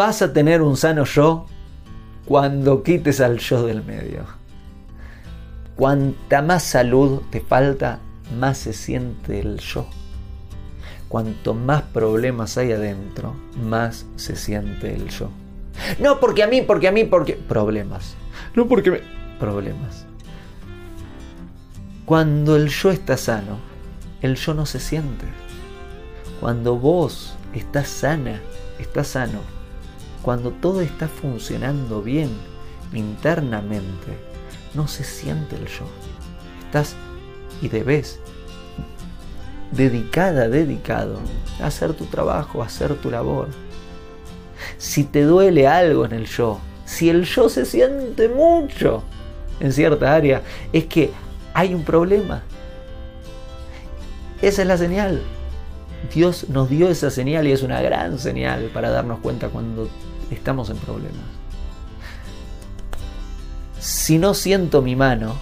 vas a tener un sano yo cuando quites al yo del medio. Cuanta más salud te falta, más se siente el yo. Cuanto más problemas hay adentro, más se siente el yo. No porque a mí, porque a mí, porque... Problemas. No porque me... Problemas. Cuando el yo está sano, el yo no se siente. Cuando vos estás sana, estás sano, cuando todo está funcionando bien internamente, no se siente el yo. Estás y debes dedicada, dedicado a hacer tu trabajo, a hacer tu labor. Si te duele algo en el yo, si el yo se siente mucho en cierta área, es que hay un problema. Esa es la señal. Dios nos dio esa señal y es una gran señal para darnos cuenta cuando estamos en problemas. Si no siento mi mano,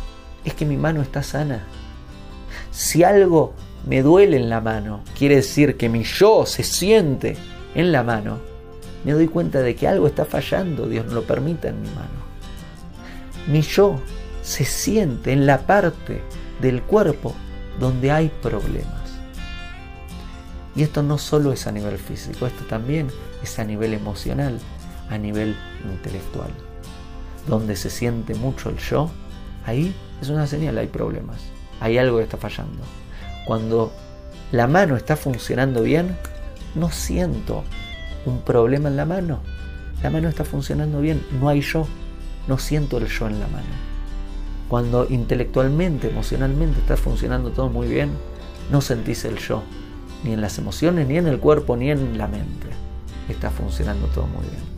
es que mi mano está sana. Si algo me duele en la mano, quiere decir que mi yo se siente en la mano, me doy cuenta de que algo está fallando, Dios no lo permite en mi mano. Mi yo se siente en la parte del cuerpo donde hay problemas. Y esto no solo es a nivel físico, esto también es a nivel emocional, a nivel intelectual. Donde se siente mucho el yo, ahí es una señal, hay problemas, hay algo que está fallando. Cuando la mano está funcionando bien, no siento un problema en la mano. La mano está funcionando bien, no hay yo, no siento el yo en la mano. Cuando intelectualmente, emocionalmente está funcionando todo muy bien, no sentís el yo, ni en las emociones, ni en el cuerpo, ni en la mente. Está funcionando todo muy bien.